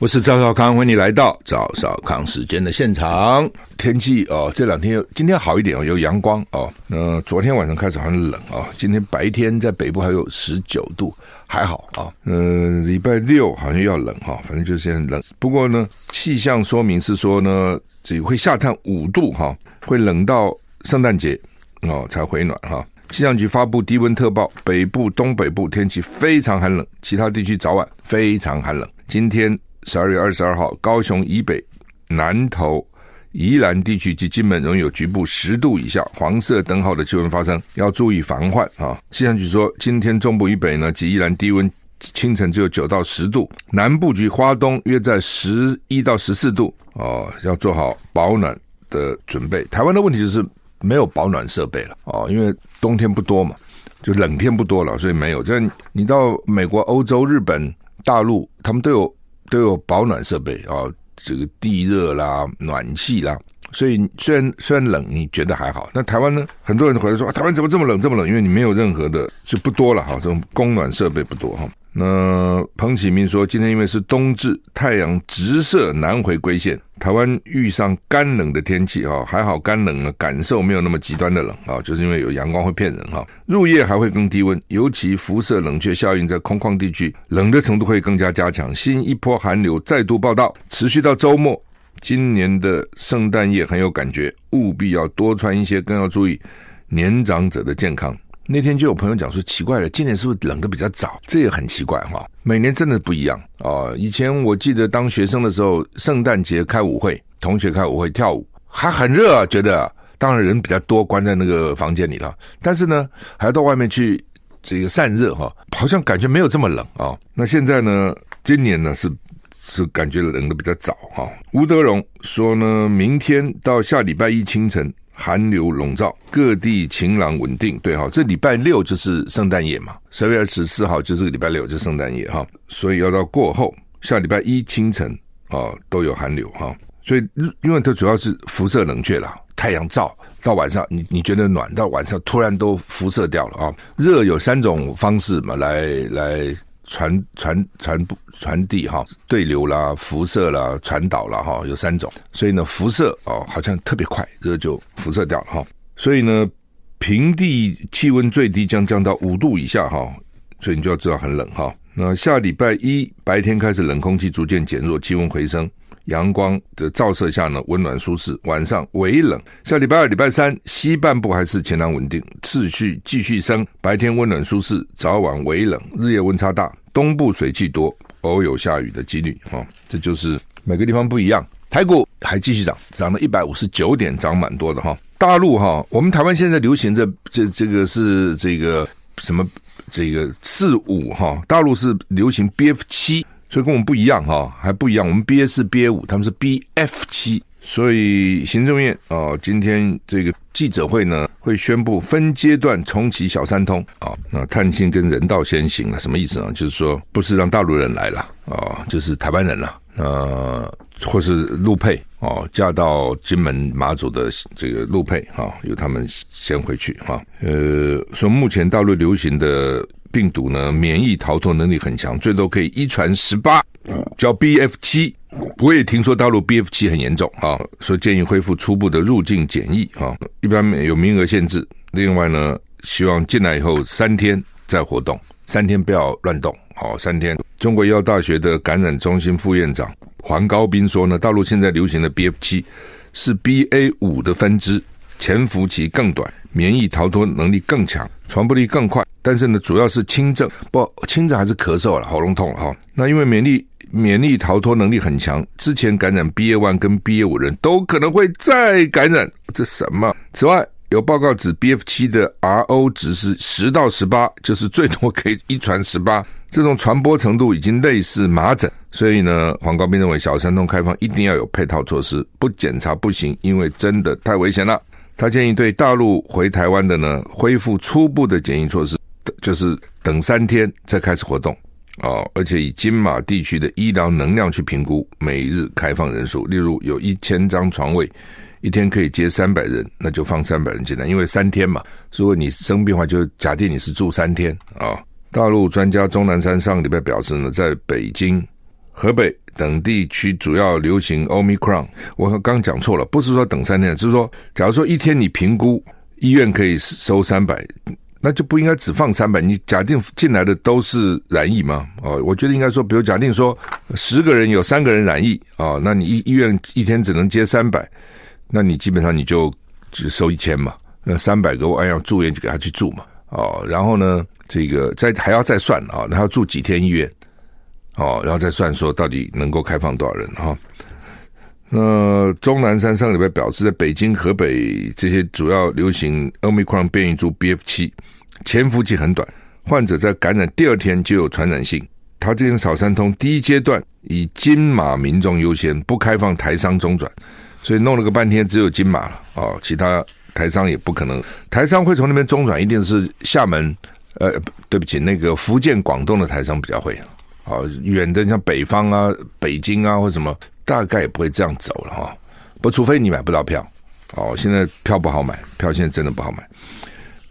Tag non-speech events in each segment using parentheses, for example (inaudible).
我是赵少康，欢迎你来到赵少康时间的现场。天气哦，这两天今天好一点哦，有阳光哦。那、昨天晚上开始很冷啊、哦，今天白天在北部还有十九度，还好啊。嗯、礼、拜六好像要冷哈、反正就是很冷。不过呢，气象说明是说呢，只会下探五度哈、会冷到圣诞节哦才回暖哈。气、象局发布低温特报，北部、东北部天气非常寒冷，其他地区早晚非常寒冷。今天。十二月二十二号，高雄以北、南投、宜兰地区及金门仍有局部十度以下黄色灯号的气温发生，要注意防患啊！气象局说，今天中部以北呢及宜兰低温，清晨只有九到十度，南部及花东约在十一到十四度哦，要做好保暖的准备。台湾的问题就是没有保暖设备了哦，因为冬天不多嘛，就冷天不多了，所以没有。这你到美国、欧洲、日本、大陆，他们都有。都有保暖设备啊、这个地热啦、暖气啦，所以虽然虽然冷，你觉得还好。那台湾呢？很多人回来说，台湾怎么这么冷，这么冷？因为你没有任何的，就不多了哈，这种供暖设备不多哈。那彭启明说，今天因为是冬至，太阳直射南回归线，台湾遇上干冷的天气哈，还好干冷呢，感受没有那么极端的冷啊，就是因为有阳光会骗人哈。入夜还会更低温，尤其辐射冷却效应在空旷地区，冷的程度会更加加强。新一波寒流再度报道，持续到周末。今年的圣诞夜很有感觉，务必要多穿一些，更要注意年长者的健康。那天就有朋友讲说，奇怪了，今年是不是冷得比较早？这也很奇怪哈。每年真的不一样啊。以前我记得当学生的时候，圣诞节开舞会，同学开舞会跳舞，还很热啊，觉得当然人比较多，关在那个房间里了。但是呢，还要到外面去这个散热哈，好像感觉没有这么冷啊。那现在呢，今年呢是是感觉冷得比较早哈。吴德荣说呢，明天到下礼拜一清晨。寒流笼罩，各地晴朗稳定。对哈，这礼拜六就是圣诞夜嘛，十二月二十四号就是个礼拜六，就是圣诞夜哈。所以要到过后，下礼拜一清晨啊都有寒流哈。所以因为它主要是辐射冷却了，太阳照到晚上，你你觉得暖，到晚上突然都辐射掉了啊。热有三种方式嘛，来来。传传传不传递哈，对流啦、辐射啦、传导啦哈，有三种。所以呢，辐射哦，好像特别快，热就辐射掉了哈。所以呢，平地气温最低将降到五度以下哈，所以你就要知道很冷哈。那下礼拜一白天开始冷空气逐渐减弱，气温回升。阳光的照射下呢，温暖舒适。晚上微冷。下礼拜二、礼拜三，西半部还是晴朗稳定，次序继续升。白天温暖舒适，早晚微冷，日夜温差大。东部水汽多，偶有下雨的几率。哈，这就是每个地方不一样。台股还继续涨，涨了一百五十九点，涨蛮多的哈。大陆哈，我们台湾现在流行这这这个是这个什么？这个四五哈，大陆是流行 BF 七。所以跟我们不一样哈，还不一样。我们 BA 四、BA 五，他们是 BF 七。所以行政院啊，今天这个记者会呢，会宣布分阶段重启小三通啊。那探亲跟人道先行了，什么意思呢？就是说不是让大陆人来了啊，就是台湾人了，呃，或是陆配哦，嫁到金门马祖的这个陆配哈，由他们先回去哈。呃，说目前大陆流行的。病毒呢，免疫逃脱能力很强，最多可以一传十八，叫 BF 七。我也听说大陆 BF 七很严重啊，说建议恢复初步的入境检疫啊，一般有名额限制。另外呢，希望进来以后三天再活动，三天不要乱动，好，三天。中国医药大学的感染中心副院长黄高斌说呢，大陆现在流行的 BF 七是 BA 五的分支，潜伏期更短，免疫逃脱能力更强，传播力更快。但是呢，主要是轻症，不轻症还是咳嗽了，喉咙痛了哈。那因为免疫免疫逃脱能力很强，之前感染 BA one 跟 BA 五人都可能会再感染，这什么？此外，有报告指 BF 七的 RO 值是十到十八，就是最多可以一传十八。这种传播程度已经类似麻疹，所以呢，黄高斌认为小三通开放一定要有配套措施，不检查不行，因为真的太危险了。他建议对大陆回台湾的呢，恢复初步的检疫措施，就是等三天再开始活动。哦，而且以金马地区的医疗能量去评估每日开放人数，例如有一千张床位，一天可以接三百人，那就放三百人进来，因为三天嘛。如果你生病的话，就假定你是住三天啊、大陆专家钟南山上个礼拜表示呢，在北京、河北等地区主要流行 Omicron，我刚讲错了，不是说等三天，是说，假如说一天你评估医院可以收三百。那就不应该只放三百，你假定进来的都是染疫吗？哦，我觉得应该说，比如假定说十个人有三个人染疫，哦，那你医医院一天只能接三百，那你基本上你就只收一千嘛，那三百个我按要住院就给他去住嘛，哦，然后呢，这个再还要再算啊，然后住几天医院，哦，然后再算说到底能够开放多少人哈。那钟南山上礼拜表示，在北京、河北这些主要流行 Omicron 变异株 BF 七，潜伏期很短，患者在感染第二天就有传染性。他这边小三通第一阶段以金马民众优先，不开放台商中转，所以弄了个半天只有金马了哦，其他台商也不可能。台商会从那边中转，一定是厦门，呃，对不起，那个福建、广东的台商比较会。哦，远的像北方啊、北京啊或什么。大概也不会这样走了哈，不，除非你买不到票哦。现在票不好买，票现在真的不好买。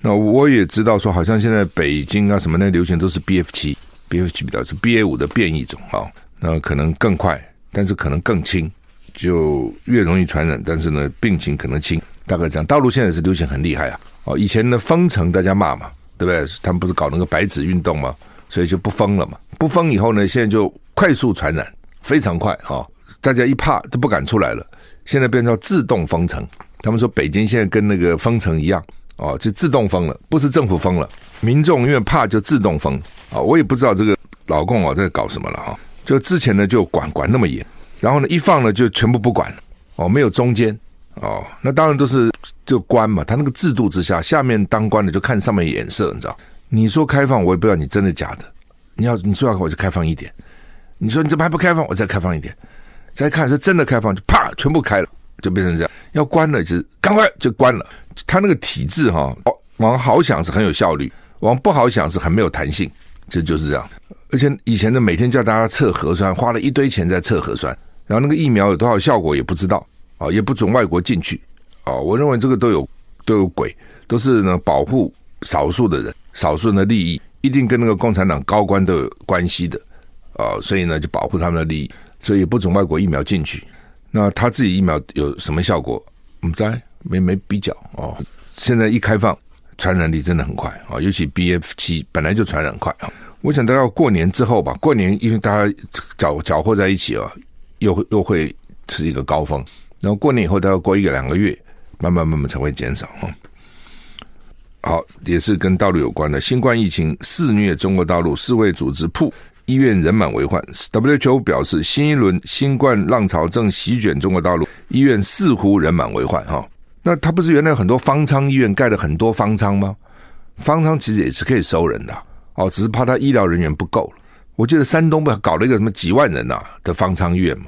那我也知道说，好像现在北京啊什么那流行都是 BF 七，BF 七比较是 BA 五的变异种哈，那可能更快，但是可能更轻，就越容易传染，但是呢病情可能轻。大概这样，大陆现在是流行很厉害啊。哦，以前的封城大家骂嘛，对不对？他们不是搞那个白纸运动吗？所以就不封了嘛。不封以后呢，现在就快速传染，非常快啊。大家一怕都不敢出来了，现在变成自动封城。他们说北京现在跟那个封城一样哦，就自动封了，不是政府封了，民众因为怕就自动封啊。我也不知道这个老共啊在搞什么了哈。就之前呢就管管那么严，然后呢一放呢就全部不管哦，没有中间哦。那当然都是就官嘛，他那个制度之下，下面当官的就看上面眼色，你知道？你说开放，我也不知道你真的假的。你要你说要我就开放一点，你说你怎么还不开放，我再开放一点。再看是真的开放，就啪全部开了，就变成这样。要关了，就是赶快就关了。他那个体制哈，往好想是很有效率，往不好想是很没有弹性，这就是这样。而且以前的每天叫大家测核酸，花了一堆钱在测核酸，然后那个疫苗有多少效果也不知道啊，也不准外国进去啊。我认为这个都有都有鬼，都是呢保护少数的人，少数人的利益，一定跟那个共产党高官都有关系的啊，所以呢就保护他们的利益。所以不准外国疫苗进去，那他自己疫苗有什么效果？我们在没没比较哦。现在一开放，传染力真的很快啊，尤其 BF 七本来就传染快啊。我想大概过年之后吧，过年因为大家搅搅和在一起啊，又又会是一个高峰。然后过年以后，大概过一个两个月，慢慢慢慢才会减少啊。好，也是跟大陆有关的，新冠疫情肆虐中国大陆，世卫组织铺。医院人满为患，WHO 表示新一轮新冠浪潮正席卷中国大陆，医院似乎人满为患哈。那他不是原来很多方舱医院盖了很多方舱吗？方舱其实也是可以收人的哦，只是怕他医疗人员不够了。我记得山东不搞了一个什么几万人呐的方舱医院嘛，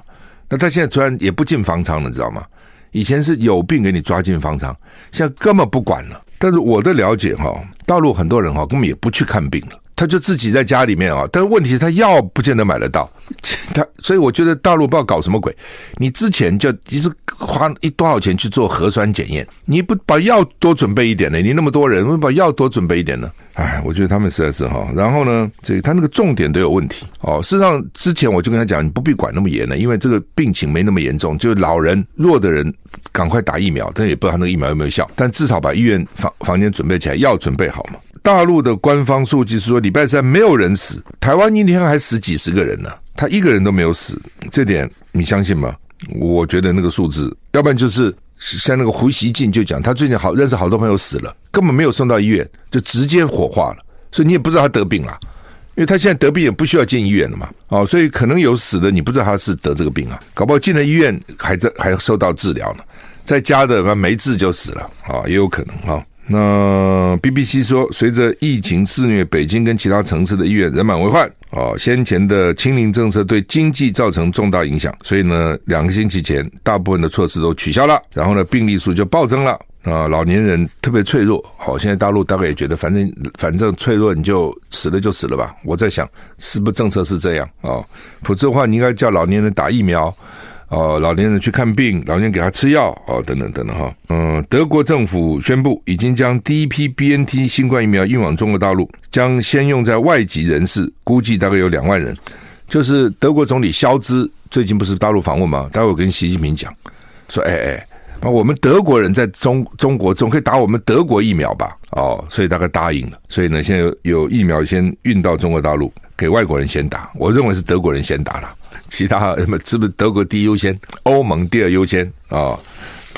那他现在突然也不进方舱了，你知道吗？以前是有病给你抓进方舱，现在根本不管了。但是我的了解哈，大陆很多人哈根本也不去看病了。他就自己在家里面啊，但是问题是，他药不见得买得到，(laughs) 他所以我觉得大陆不知道搞什么鬼。你之前就一直花一多少钱去做核酸检验，你不把药多准备一点呢？你那么多人，为什么把药多准备一点呢？哎，我觉得他们实在是哈。然后呢，这个他那个重点都有问题哦。事实上，之前我就跟他讲，你不必管那么严了，因为这个病情没那么严重，就老人弱的人赶快打疫苗，但也不知道他那个疫苗有没有效，但至少把医院房房间准备起来，药准备好嘛。大陆的官方数据是说，礼拜三没有人死，台湾一天还死几十个人呢，他一个人都没有死，这点你相信吗？我觉得那个数字，要不然就是像那个胡锡进就讲，他最近好认识好多朋友死了，根本没有送到医院，就直接火化了，所以你也不知道他得病了，因为他现在得病也不需要进医院了嘛，哦，所以可能有死的，你不知道他是得这个病啊，搞不好进了医院还在还受到治疗呢，在家的没治就死了。啊，也有可能啊。那 BBC 说，随着疫情肆虐，北京跟其他城市的医院人满为患。哦，先前的清零政策对经济造成重大影响，所以呢，两个星期前，大部分的措施都取消了，然后呢，病例数就暴增了。啊，老年人特别脆弱。好，现在大陆大概也觉得，反正反正脆弱，你就死了就死了吧。我在想，是不是政策是这样啊？否则的话，你应该叫老年人打疫苗，哦，老年人去看病，老年人给他吃药，哦，等等等等哈。嗯，德国政府宣布，已经将第一批 BNT 新冠疫苗运往中国大陆，将先用在外籍人士，估计大概有两万人。就是德国总理肖兹最近不是大陆访问吗？待会我跟习近平讲，说，哎哎。啊，我们德国人在中中国总可以打我们德国疫苗吧？哦，所以大概答应了。所以呢，现在有疫苗先运到中国大陆，给外国人先打。我认为是德国人先打了，(laughs) 其他什么是不是德国第一优先，欧盟第二优先啊？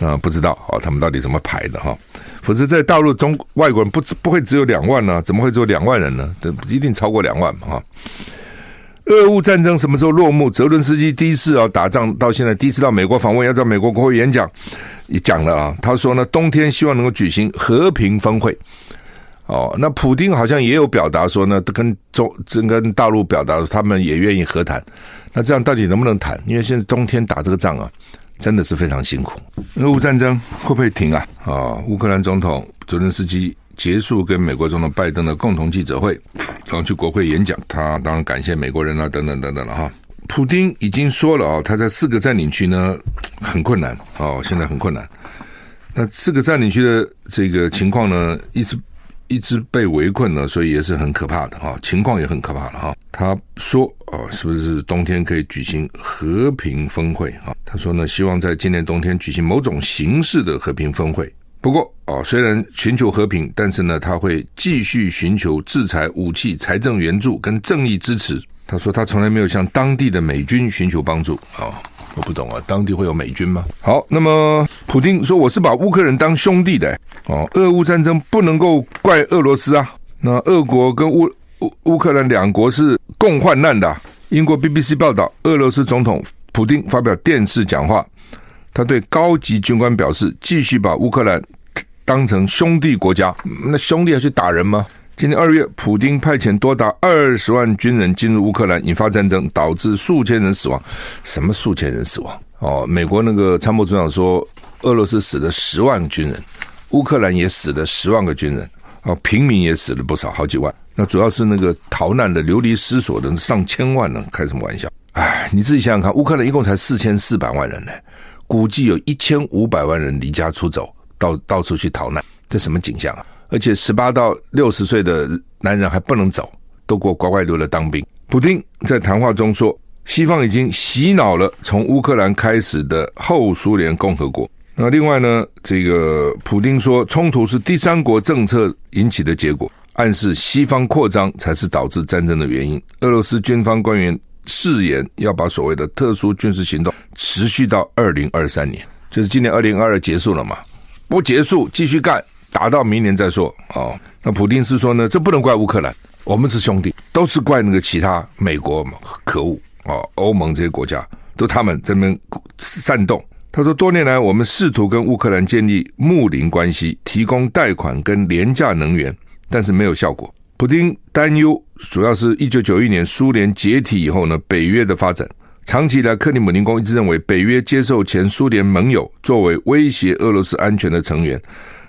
啊、不知道哦，他们到底怎么排的哈、否则在大陆中外国人不不会只有两万呢？怎么会只有两万人呢？这一定超过两万嘛？哈。俄乌战争什么时候落幕？泽伦斯基第一次啊打仗到现在第一次到美国访问，要在美国国会演讲，讲了啊。他说呢，冬天希望能够举行和平峰会。哦，那普丁好像也有表达说呢，跟中跟大陆表达他们也愿意和谈。那这样到底能不能谈？因为现在冬天打这个仗啊，真的是非常辛苦。俄乌战争会不会停啊？啊、哦，乌克兰总统泽连斯基。结束跟美国总统拜登的共同记者会，然后去国会演讲，他当然感谢美国人啊，等等等等了哈。普丁已经说了啊，他在四个占领区呢 (tsk) 很困难哦，现在很困难。那四个占领区的这个情况呢，一直一直被围困呢，所以也是很可怕的哈，情况也很可怕了哈。他说哦，是不是冬天可以举行和平峰会啊？他说呢，希望在今年冬天举行某种形式的和平峰会。不过哦，虽然寻求和平，但是呢，他会继续寻求制裁、武器、财政援助跟正义支持。他说他从来没有向当地的美军寻求帮助。哦，我不懂啊，当地会有美军吗？好，那么普京说我是把乌克兰当兄弟的。哦，俄乌战争不能够怪俄罗斯啊。那俄国跟乌乌乌克兰两国是共患难的。英国 BBC 报道，俄罗斯总统普京发表电视讲话。他对高级军官表示，继续把乌克兰当成兄弟国家。那兄弟要去打人吗？今年二月，普丁派遣多达二十万军人进入乌克兰，引发战争，导致数千人死亡。什么数千人死亡？哦，美国那个参谋总长说，俄罗斯死了十万军人，乌克兰也死了十万个军人，哦，平民也死了不少，好几万。那主要是那个逃难的、流离失所的上千万呢，开什么玩笑？哎，你自己想想看，乌克兰一共才四千四百万人呢。估计有一千五百万人离家出走，到到处去逃难，这什么景象啊？而且十八到六十岁的男人还不能走，都给我乖乖留着当兵。普丁在谈话中说，西方已经洗脑了从乌克兰开始的后苏联共和国。那另外呢，这个普丁说，冲突是第三国政策引起的结果，暗示西方扩张才是导致战争的原因。俄罗斯军方官员。誓言要把所谓的特殊军事行动持续到二零二三年，就是今年二零二二结束了嘛？不结束，继续干，打到明年再说。哦，那普丁是说呢，这不能怪乌克兰，我们是兄弟，都是怪那个其他美国嘛，可恶哦，欧盟这些国家都他们这边煽动。他说，多年来我们试图跟乌克兰建立睦邻关系，提供贷款跟廉价能源，但是没有效果。普丁担忧，主要是一九九一年苏联解体以后呢，北约的发展。长期以来，克里姆林宫一直认为北约接受前苏联盟友作为威胁俄罗斯安全的成员。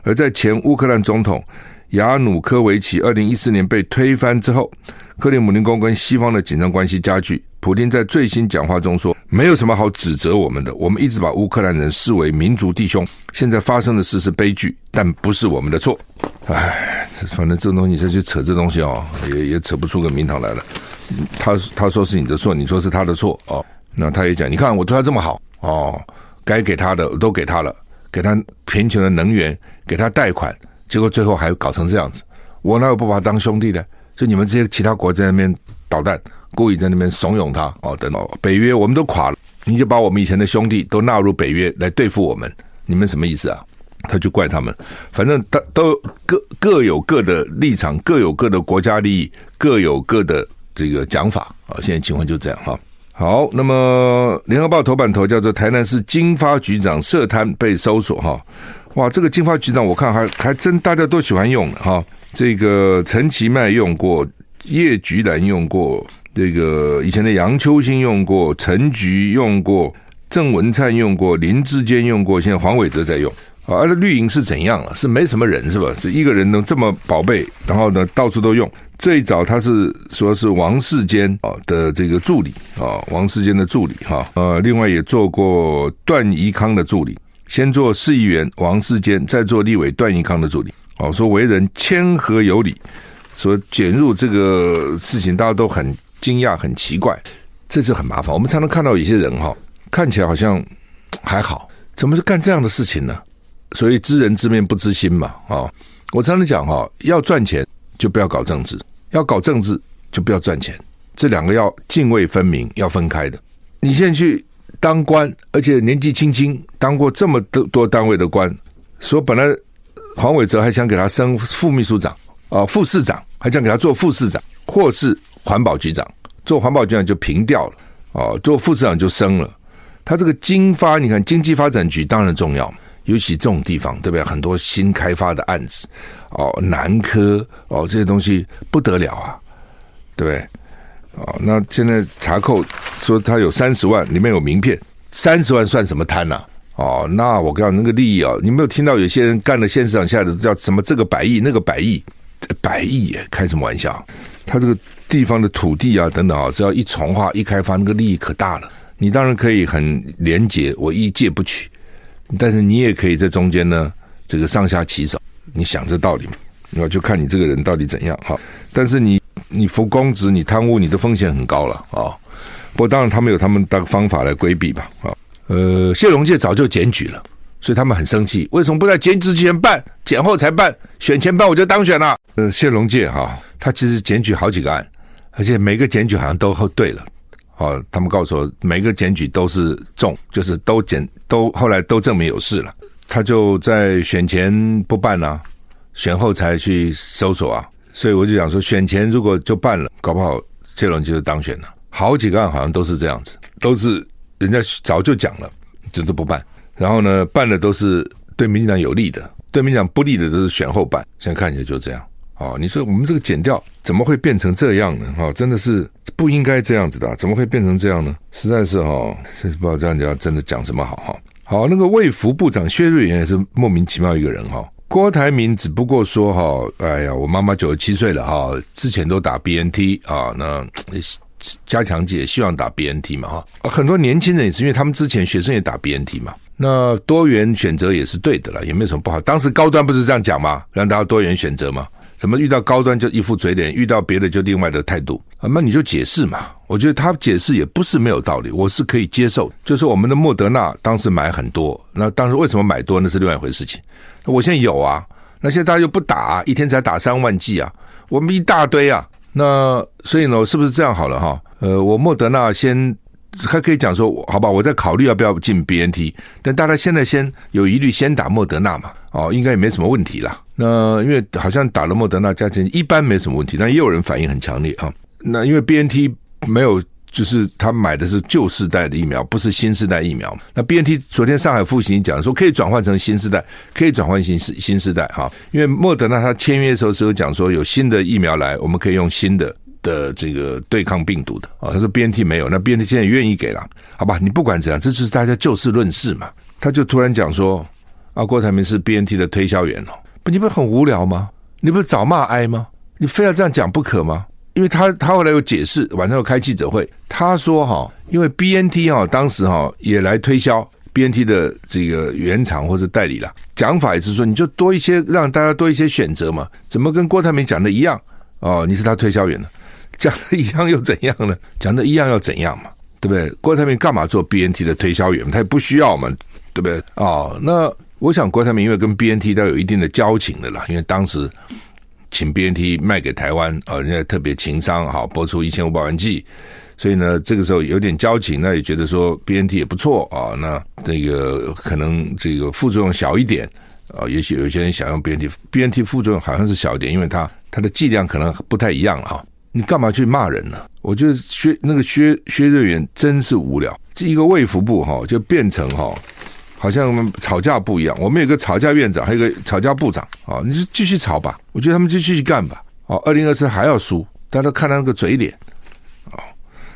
而在前乌克兰总统亚努科维奇二零一四年被推翻之后，克里姆林宫跟西方的紧张关系加剧。普丁在最新讲话中说：“没有什么好指责我们的，我们一直把乌克兰人视为民族弟兄。现在发生的事是悲剧，但不是我们的错。”唉，反正这种东西，再去扯这东西哦，也也扯不出个名堂来了。他他说是你的错，你说是他的错哦。那他也讲，你看我对他这么好哦，该给他的我都给他了，给他贫穷的能源，给他贷款，结果最后还搞成这样子，我哪有不把他当兄弟的？就你们这些其他国家那边捣蛋。故意在那边怂恿他哦，等等，北约我们都垮了，你就把我们以前的兄弟都纳入北约来对付我们，你们什么意思啊？他就怪他们，反正他都各各有各的立场，各有各的国家利益，各有各的这个讲法啊。现在情况就这样哈。好，那么联合报头版头叫做台南市经发局长涉贪被搜索哈，哇，这个金发局长我看还还真大家都喜欢用的哈。这个陈其迈用过，叶菊兰用过，这个以前的杨秋兴用过，陈菊用过，郑文灿用过，林志坚用过，现在黄伟哲在用。啊，那绿营是怎样啊？是没什么人是吧？这一个人能这么宝贝，然后呢到处都用。最早他是说是王世坚啊的这个助理啊，王世坚的助理哈。呃，另外也做过段宜康的助理，先做市议员王世坚，再做立委段宜康的助理。哦，说为人谦和有礼，说卷入这个事情，大家都很惊讶、很奇怪，这就很麻烦。我们常常看到有些人哈，看起来好像还好，怎么是干这样的事情呢？所以知人知面不知心嘛，啊、我常常讲哈，要赚钱就不要搞政治，要搞政治就不要赚钱，这两个要泾渭分明，要分开的。你现在去当官，而且年纪轻轻当过这么多多单位的官，说本来黄伟哲还想给他升副秘书长啊、副市长还想给他做副市长，或是环保局长，做环保局长就平掉了，哦，做副市长就升了。他这个经发，你看经济发展局当然重要。尤其这种地方，对不对？很多新开发的案子，哦，南科哦，这些东西不得了啊，对不对？哦，那现在查扣说他有三十万，里面有名片，三十万算什么贪呐、哦，那我告诉你那个利益啊，你没有听到有些人干了县市长下来的叫什么这个百亿那个百亿，百亿耶，开什么玩笑？他这个地方的土地啊等等啊，只要一重化一开发，那个利益可大了。你当然可以很廉洁，我一借不取。但是你也可以在中间呢，这个上下其手，你想这道理嘛？那就看你这个人到底怎样哈。但是你你服公职，你贪污，你的风险很高了啊。不过当然他们有他们的方法来规避吧啊。呃，谢龙介早就检举了，所以他们很生气，为什么不在检举之前办，检后才办？选前办我就当选了。呃，谢龙介哈，他其实检举好几个案，而且每个检举好像都对了。哦，他们告诉我，每个检举都是中，就是都检都后来都证明有事了。他就在选前不办啊，选后才去搜索啊。所以我就想说，选前如果就办了，搞不好谢龙就是当选了。好几个案好像都是这样子，都是人家早就讲了，就都不办。然后呢，办的都是对民进党有利的，对民进党不利的都是选后办。现在看起来就这样。哦，你说我们这个检调怎么会变成这样呢？哈，真的是不应该这样子的，怎么会变成这样呢？实在是哈，真是不知道这样讲真的讲什么好哈。好，那个卫福部长薛瑞元也是莫名其妙一个人哈。郭台铭只不过说哈，哎呀，我妈妈九十七岁了哈，之前都打 BNT 啊，那加强剂也希望打 BNT 嘛哈。很多年轻人也是因为他们之前学生也打 BNT 嘛，那多元选择也是对的了，也没有什么不好。当时高端不是这样讲吗？让大家多元选择嘛。怎么遇到高端就一副嘴脸，遇到别的就另外的态度啊？那你就解释嘛。我觉得他解释也不是没有道理，我是可以接受。就是我们的莫德纳当时买很多，那当时为什么买多那是另外一回事情。我现在有啊，那现在大家又不打，一天才打三万剂啊，我们一大堆啊。那所以呢，是不是这样好了哈？呃，我莫德纳先还可以讲说，好吧，我在考虑要不要进 BNT，但大家现在先有疑虑，先打莫德纳嘛。哦，应该也没什么问题啦。那因为好像打了莫德纳加减一般没什么问题，但也有人反应很强烈啊。那因为 BNT 没有，就是他买的是旧世代的疫苗，不是新世代疫苗。那 BNT 昨天上海复星讲说可以转换成新世代，可以转换新世新世代哈。因为莫德纳他签约的时候是有讲说有新的疫苗来，我们可以用新的的这个对抗病毒的啊。他说 BNT 没有，那 BNT 现在愿意给了，好吧？你不管怎样，这就是大家就事论事嘛。他就突然讲说。啊，郭台铭是 BNT 的推销员哦，你不是很无聊吗？你不是找骂挨吗？你非要这样讲不可吗？因为他他后来又解释，晚上又开记者会，他说哈，因为 BNT 哈当时哈也来推销 BNT 的这个原厂或是代理了，讲法也是说你就多一些让大家多一些选择嘛，怎么跟郭台铭讲的一样？哦，你是他推销员呢，讲的一样又怎样呢？讲的一样又怎样嘛？对不对？郭台铭干嘛做 BNT 的推销员？他也不需要嘛，对不对？哦，那。我想郭台铭因为跟 BNT 都有一定的交情的啦，因为当时请 BNT 卖给台湾啊，人家特别情商好，播出一千五百万计，所以呢，这个时候有点交情，那也觉得说 BNT 也不错啊，那这个可能这个副作用小一点啊，也许有些人想用 BNT，BNT 副作用好像是小一点，因为它它的剂量可能不太一样啊。你干嘛去骂人呢？我觉得薛那个薛薛瑞元真是无聊，这一个卫福部哈就变成哈。好像我们吵架不一样。我们有个吵架院长，还有个吵架部长啊，你就继续吵吧。我觉得他们就继续干吧。哦，二零二四还要输，大家看他那个嘴脸。哦，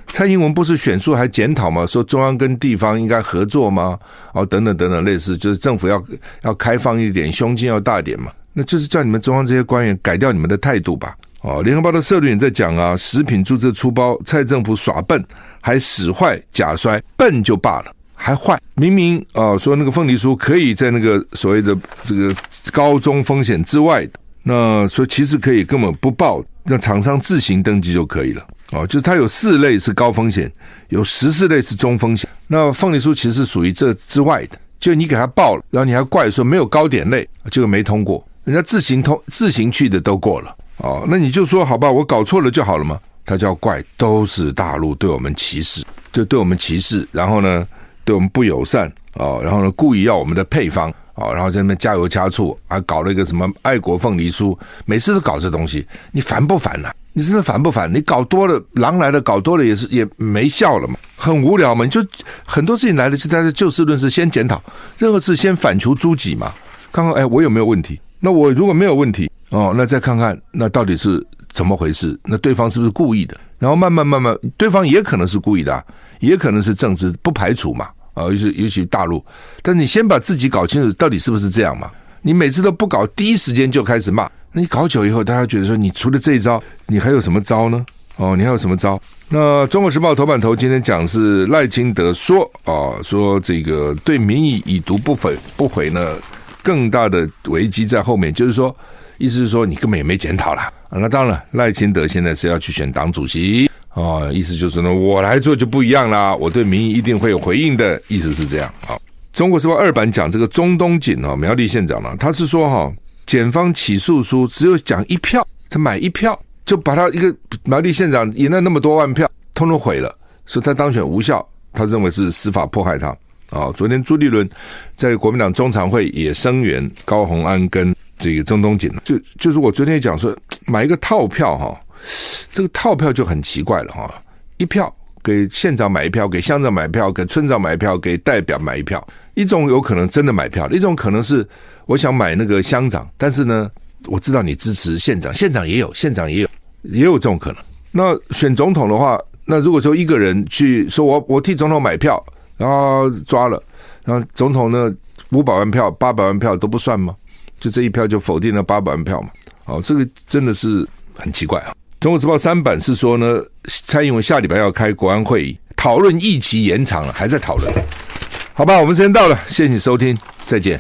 蔡英文不是选书还检讨吗？说中央跟地方应该合作吗？哦，等等等等，类似就是政府要要开放一点，胸襟要大点嘛。那就是叫你们中央这些官员改掉你们的态度吧。哦，联合报的社论也在讲啊，食品注册出包，蔡政府耍笨，还使坏假摔，笨就罢了，还坏。明明啊、说那个凤梨酥可以在那个所谓的这个高中风险之外的，那说其实可以根本不报，让厂商自行登记就可以了。哦，就是它有四类是高风险，有十四类是中风险。那凤梨酥其实属于这之外的，就你给他报了，然后你还怪说没有糕点类，就没通过。人家自行通自行去的都过了。哦，那你就说好吧，我搞错了就好了嘛。他就要怪都是大陆对我们歧视，就对我们歧视，然后呢，对我们不友善哦，然后呢，故意要我们的配方哦，然后在那边加油加醋，还搞了一个什么爱国凤梨酥，每次都搞这东西，你烦不烦呐、啊？你真的烦不烦？你搞多了，狼来了，搞多了也是也没效了嘛，很无聊嘛。你就很多事情来了，就在这就事论事，先检讨，任何事先反求诸己嘛，看看哎，我有没有问题？那我如果没有问题。哦，那再看看那到底是怎么回事？那对方是不是故意的？然后慢慢慢慢，对方也可能是故意的啊，也可能是政治，不排除嘛。啊，尤其尤其大陆，但你先把自己搞清楚，到底是不是这样嘛？你每次都不搞，第一时间就开始骂，那你搞久以后，大家觉得说，你除了这一招，你还有什么招呢？哦，你还有什么招？那《中国时报》头版头今天讲是赖清德说啊、哦，说这个对民意已读不回不回呢，更大的危机在后面，就是说。意思是说，你根本也没检讨啦。那当然，赖清德现在是要去选党主席哦，意思就是呢，我来做就不一样啦，我对民意一定会有回应的，意思是这样啊。中国时报二版讲这个中东锦啊，苗栗县长呢，他是说哈，检方起诉书只有讲一票，他买一票就把他一个苗栗县长赢了那么多万票，通通毁了，说他当选无效，他认为是司法迫害他啊。昨天朱立伦在国民党中常会也声援高虹安跟。这个中东锦就就是我昨天讲说，买一个套票哈，这个套票就很奇怪了哈，一票给县长买一票，给乡长买票，给村长买一票，给代表买一票，一种有可能真的买票，一种可能是我想买那个乡长，但是呢，我知道你支持县长，县长也有，县长也有，也有这种可能。那选总统的话，那如果说一个人去说我我替总统买票，然后抓了，然后总统呢五百万票、八百万票都不算吗？就这一票就否定了八百万票嘛？哦，这个真的是很奇怪啊！中国时报三版是说呢，蔡英文下礼拜要开国安会议，讨论议期延长了，还在讨论。好吧，我们时间到了，谢谢你收听，再见。